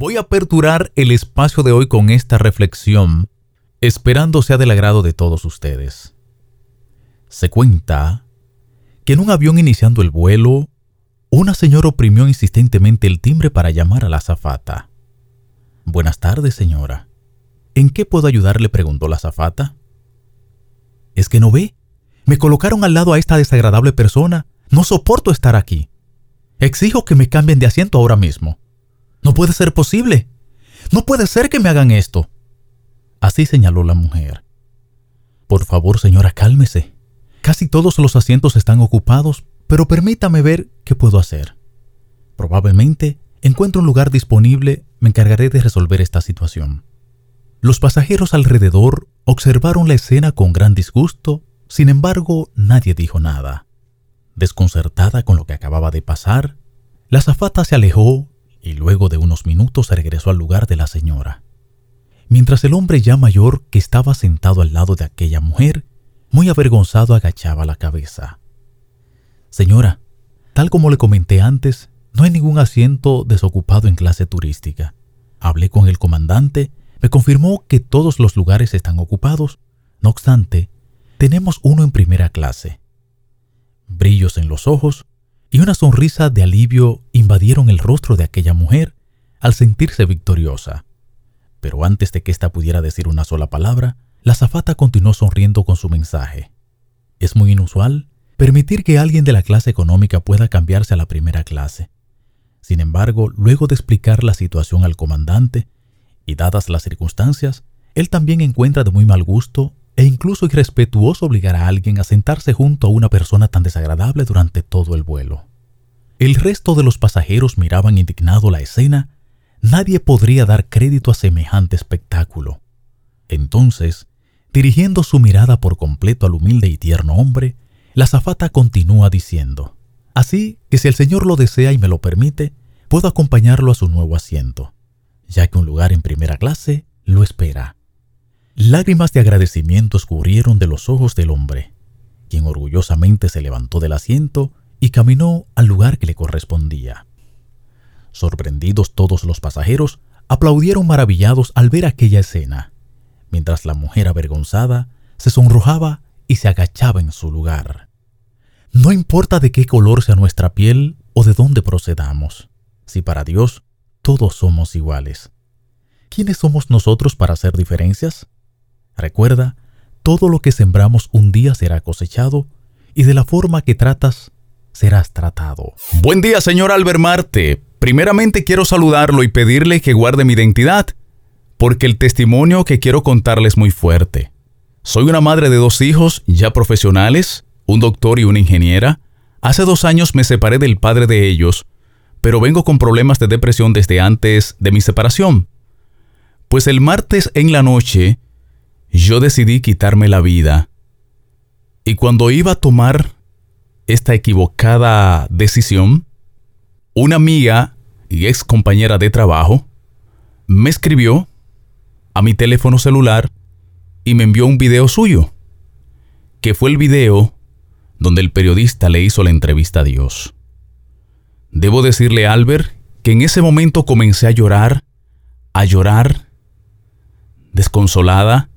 Voy a aperturar el espacio de hoy con esta reflexión, esperando sea del agrado de todos ustedes. Se cuenta que en un avión iniciando el vuelo, una señora oprimió insistentemente el timbre para llamar a la azafata. Buenas tardes, señora. ¿En qué puedo ayudarle? preguntó la azafata. ¿Es que no ve? Me colocaron al lado a esta desagradable persona. No soporto estar aquí. Exijo que me cambien de asiento ahora mismo. No puede ser posible. No puede ser que me hagan esto. Así señaló la mujer. Por favor, señora, cálmese. Casi todos los asientos están ocupados, pero permítame ver qué puedo hacer. Probablemente encuentro un lugar disponible, me encargaré de resolver esta situación. Los pasajeros alrededor observaron la escena con gran disgusto, sin embargo nadie dijo nada. Desconcertada con lo que acababa de pasar, la zafata se alejó y luego de unos minutos regresó al lugar de la señora. Mientras el hombre ya mayor que estaba sentado al lado de aquella mujer, muy avergonzado agachaba la cabeza. Señora, tal como le comenté antes, no hay ningún asiento desocupado en clase turística. Hablé con el comandante, me confirmó que todos los lugares están ocupados. No obstante, tenemos uno en primera clase. Brillos en los ojos y una sonrisa de alivio invadieron el rostro de aquella mujer al sentirse victoriosa. Pero antes de que ésta pudiera decir una sola palabra, la zafata continuó sonriendo con su mensaje. Es muy inusual permitir que alguien de la clase económica pueda cambiarse a la primera clase. Sin embargo, luego de explicar la situación al comandante, y dadas las circunstancias, él también encuentra de muy mal gusto e incluso irrespetuoso obligar a alguien a sentarse junto a una persona tan desagradable durante todo el vuelo. El resto de los pasajeros miraban indignado la escena. Nadie podría dar crédito a semejante espectáculo. Entonces, dirigiendo su mirada por completo al humilde y tierno hombre, la zafata continúa diciendo, Así que si el Señor lo desea y me lo permite, puedo acompañarlo a su nuevo asiento, ya que un lugar en primera clase lo espera. Lágrimas de agradecimiento escurrieron de los ojos del hombre, quien orgullosamente se levantó del asiento y caminó al lugar que le correspondía. Sorprendidos todos los pasajeros, aplaudieron maravillados al ver aquella escena, mientras la mujer avergonzada se sonrojaba y se agachaba en su lugar. No importa de qué color sea nuestra piel o de dónde procedamos, si para Dios todos somos iguales. ¿Quiénes somos nosotros para hacer diferencias? Recuerda, todo lo que sembramos un día será cosechado y de la forma que tratas, serás tratado. Buen día, señor Albert Marte. Primeramente quiero saludarlo y pedirle que guarde mi identidad, porque el testimonio que quiero contarle es muy fuerte. Soy una madre de dos hijos ya profesionales, un doctor y una ingeniera. Hace dos años me separé del padre de ellos, pero vengo con problemas de depresión desde antes de mi separación. Pues el martes en la noche yo decidí quitarme la vida. Y cuando iba a tomar esta equivocada decisión, una amiga y ex compañera de trabajo me escribió a mi teléfono celular y me envió un video suyo, que fue el video donde el periodista le hizo la entrevista a Dios. Debo decirle a Albert que en ese momento comencé a llorar, a llorar, desconsolada,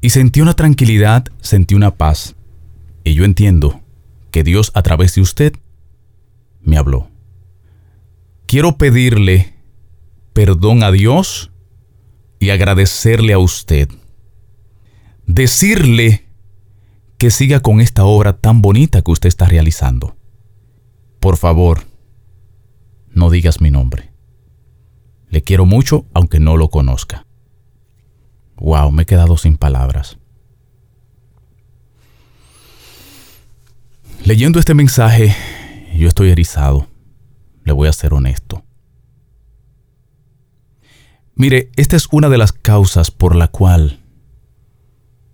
y sentí una tranquilidad, sentí una paz. Y yo entiendo que Dios a través de usted me habló. Quiero pedirle perdón a Dios y agradecerle a usted. Decirle que siga con esta obra tan bonita que usted está realizando. Por favor, no digas mi nombre. Le quiero mucho aunque no lo conozca. Wow, me he quedado sin palabras. Leyendo este mensaje, yo estoy erizado. Le voy a ser honesto. Mire, esta es una de las causas por la cual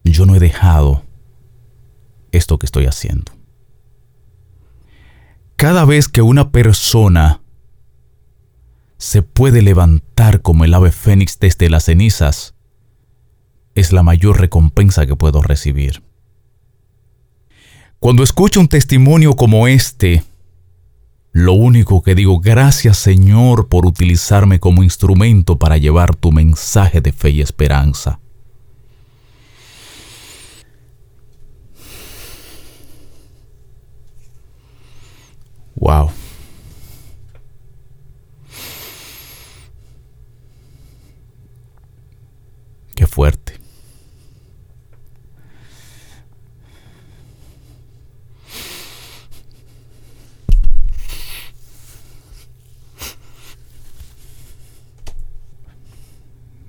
yo no he dejado esto que estoy haciendo. Cada vez que una persona se puede levantar como el ave fénix desde las cenizas, es la mayor recompensa que puedo recibir. Cuando escucho un testimonio como este, Lo único que digo, gracias Señor por utilizarme como instrumento para llevar tu mensaje de fe y esperanza. Wow. Qué fuerte.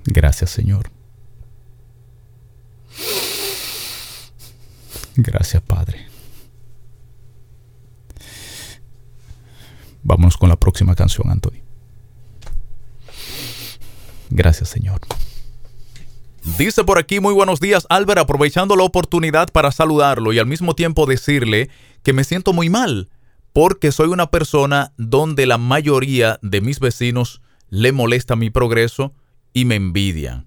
Gracias, Señor. Gracias, Padre. Vámonos con la próxima canción, Anthony. Gracias, Señor. Dice por aquí, muy buenos días, Albert, aprovechando la oportunidad para saludarlo y al mismo tiempo decirle que me siento muy mal, porque soy una persona donde la mayoría de mis vecinos le molesta mi progreso y me envidian.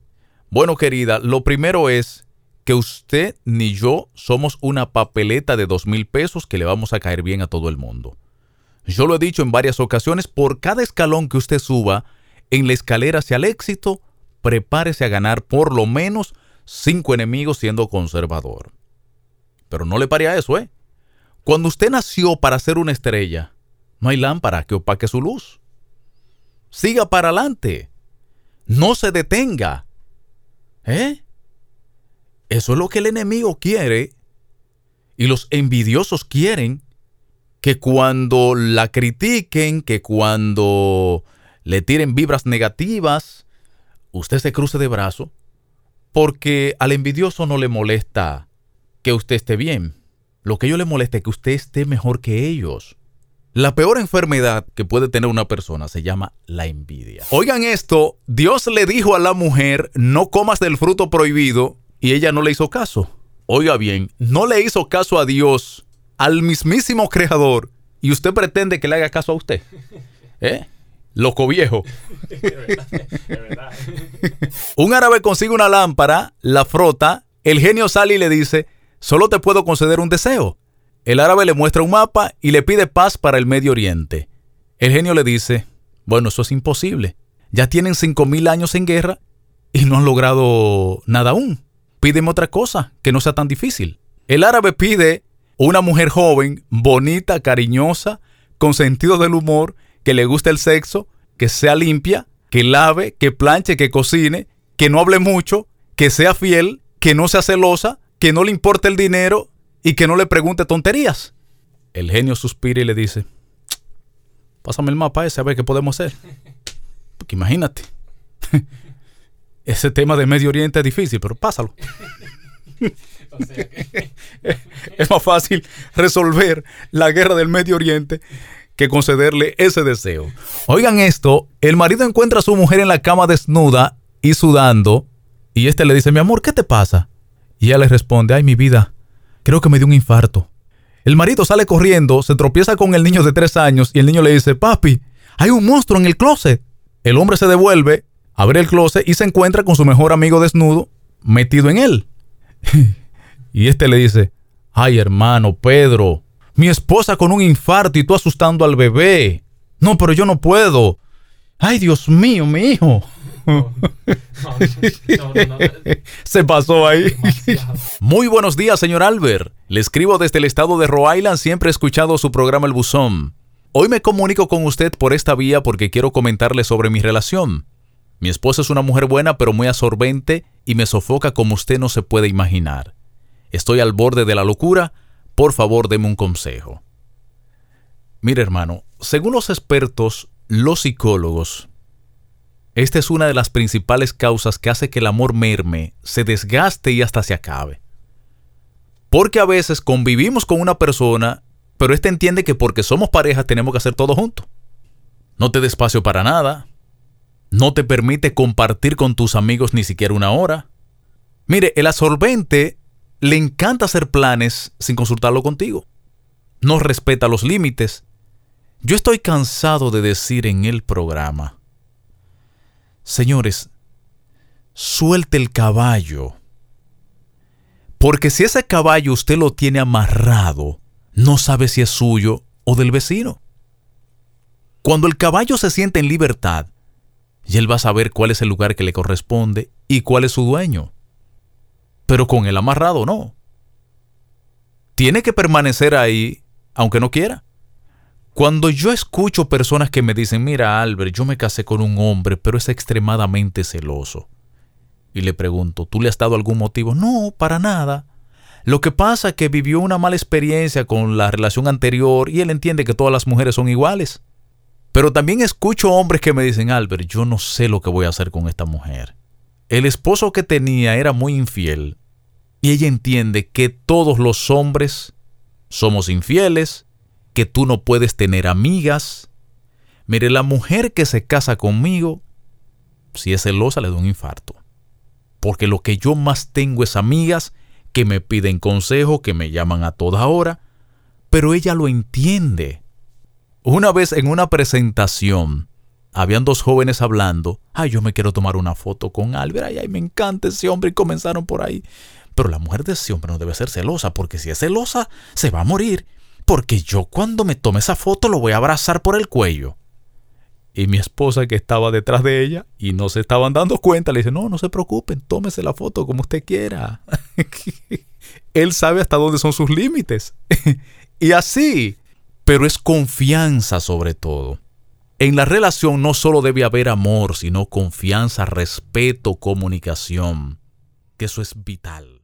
Bueno, querida, lo primero es que usted ni yo somos una papeleta de dos mil pesos que le vamos a caer bien a todo el mundo. Yo lo he dicho en varias ocasiones, por cada escalón que usted suba en la escalera hacia el éxito, prepárese a ganar por lo menos cinco enemigos siendo conservador. Pero no le pare a eso, ¿eh? Cuando usted nació para ser una estrella, no hay lámpara que opaque su luz. Siga para adelante. No se detenga. ¿Eh? Eso es lo que el enemigo quiere y los envidiosos quieren que cuando la critiquen, que cuando le tiren vibras negativas, usted se cruce de brazo, porque al envidioso no le molesta que usted esté bien. Lo que ellos le molesta es que usted esté mejor que ellos. La peor enfermedad que puede tener una persona se llama la envidia. Oigan esto, Dios le dijo a la mujer, no comas del fruto prohibido, y ella no le hizo caso. Oiga bien, no le hizo caso a Dios al mismísimo creador y usted pretende que le haga caso a usted. ¿Eh? Loco viejo. Un árabe consigue una lámpara, la frota, el genio sale y le dice, solo te puedo conceder un deseo. El árabe le muestra un mapa y le pide paz para el Medio Oriente. El genio le dice, bueno, eso es imposible. Ya tienen 5.000 años en guerra y no han logrado nada aún. Pídeme otra cosa, que no sea tan difícil. El árabe pide una mujer joven, bonita, cariñosa, con sentido del humor, que le guste el sexo, que sea limpia, que lave, que planche, que cocine, que no hable mucho, que sea fiel, que no sea celosa, que no le importe el dinero y que no le pregunte tonterías. El genio suspira y le dice, pásame el mapa ese a ver qué podemos hacer. Porque imagínate, ese tema de Medio Oriente es difícil, pero pásalo. es más fácil resolver la guerra del Medio Oriente que concederle ese deseo. Oigan esto, el marido encuentra a su mujer en la cama desnuda y sudando, y este le dice, mi amor, ¿qué te pasa? Y ella le responde, ay, mi vida, creo que me dio un infarto. El marido sale corriendo, se tropieza con el niño de tres años y el niño le dice, papi, hay un monstruo en el closet. El hombre se devuelve, abre el closet y se encuentra con su mejor amigo desnudo, metido en él. Y este le dice, ay hermano Pedro, mi esposa con un infarto y tú asustando al bebé. No, pero yo no puedo. Ay, Dios mío, mi hijo. Se pasó ahí. Muy buenos días, señor Albert. Le escribo desde el estado de Rhode Island, siempre he escuchado su programa El Buzón. Hoy me comunico con usted por esta vía porque quiero comentarle sobre mi relación. Mi esposa es una mujer buena pero muy absorbente y me sofoca como usted no se puede imaginar. Estoy al borde de la locura. Por favor, deme un consejo. Mire, hermano, según los expertos, los psicólogos, esta es una de las principales causas que hace que el amor merme, se desgaste y hasta se acabe. Porque a veces convivimos con una persona, pero éste entiende que porque somos pareja tenemos que hacer todo juntos. No te despacio para nada. No te permite compartir con tus amigos ni siquiera una hora. Mire, el absorbente le encanta hacer planes sin consultarlo contigo. No respeta los límites. Yo estoy cansado de decir en el programa, señores, suelte el caballo. Porque si ese caballo usted lo tiene amarrado, no sabe si es suyo o del vecino. Cuando el caballo se siente en libertad, y él va a saber cuál es el lugar que le corresponde y cuál es su dueño. Pero con el amarrado no. Tiene que permanecer ahí aunque no quiera. Cuando yo escucho personas que me dicen, mira Albert, yo me casé con un hombre, pero es extremadamente celoso. Y le pregunto, ¿tú le has dado algún motivo? No, para nada. Lo que pasa es que vivió una mala experiencia con la relación anterior y él entiende que todas las mujeres son iguales. Pero también escucho hombres que me dicen, Albert, yo no sé lo que voy a hacer con esta mujer. El esposo que tenía era muy infiel y ella entiende que todos los hombres somos infieles, que tú no puedes tener amigas. Mire, la mujer que se casa conmigo, si es celosa, le da un infarto. Porque lo que yo más tengo es amigas que me piden consejo, que me llaman a toda hora, pero ella lo entiende. Una vez en una presentación, habían dos jóvenes hablando, ay, yo me quiero tomar una foto con Albert, ay, ay, me encanta ese hombre, y comenzaron por ahí. Pero la mujer de ese hombre no debe ser celosa, porque si es celosa, se va a morir, porque yo cuando me tome esa foto lo voy a abrazar por el cuello. Y mi esposa que estaba detrás de ella y no se estaban dando cuenta, le dice, no, no se preocupen, tómese la foto como usted quiera. Él sabe hasta dónde son sus límites. y así, pero es confianza sobre todo. En la relación no solo debe haber amor, sino confianza, respeto, comunicación, que eso es vital.